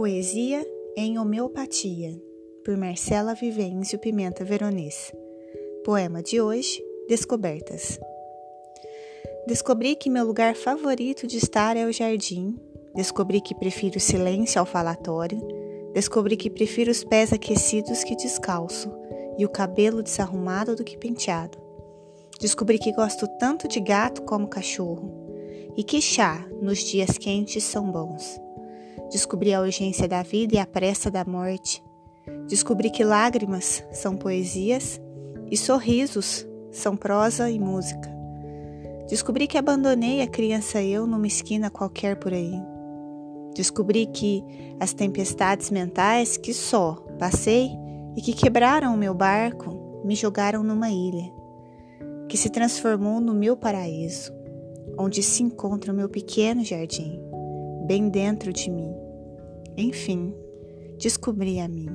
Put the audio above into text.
Poesia em Homeopatia, por Marcela Vivêncio Pimenta Veronese. Poema de hoje: Descobertas. Descobri que meu lugar favorito de estar é o jardim. Descobri que prefiro o silêncio ao falatório. Descobri que prefiro os pés aquecidos que descalço e o cabelo desarrumado do que penteado. Descobri que gosto tanto de gato como cachorro e que chá nos dias quentes são bons. Descobri a urgência da vida e a pressa da morte. Descobri que lágrimas são poesias e sorrisos são prosa e música. Descobri que abandonei a criança eu numa esquina qualquer por aí. Descobri que as tempestades mentais que só passei e que quebraram o meu barco me jogaram numa ilha, que se transformou no meu paraíso, onde se encontra o meu pequeno jardim bem dentro de mim. Enfim, descobri a mim.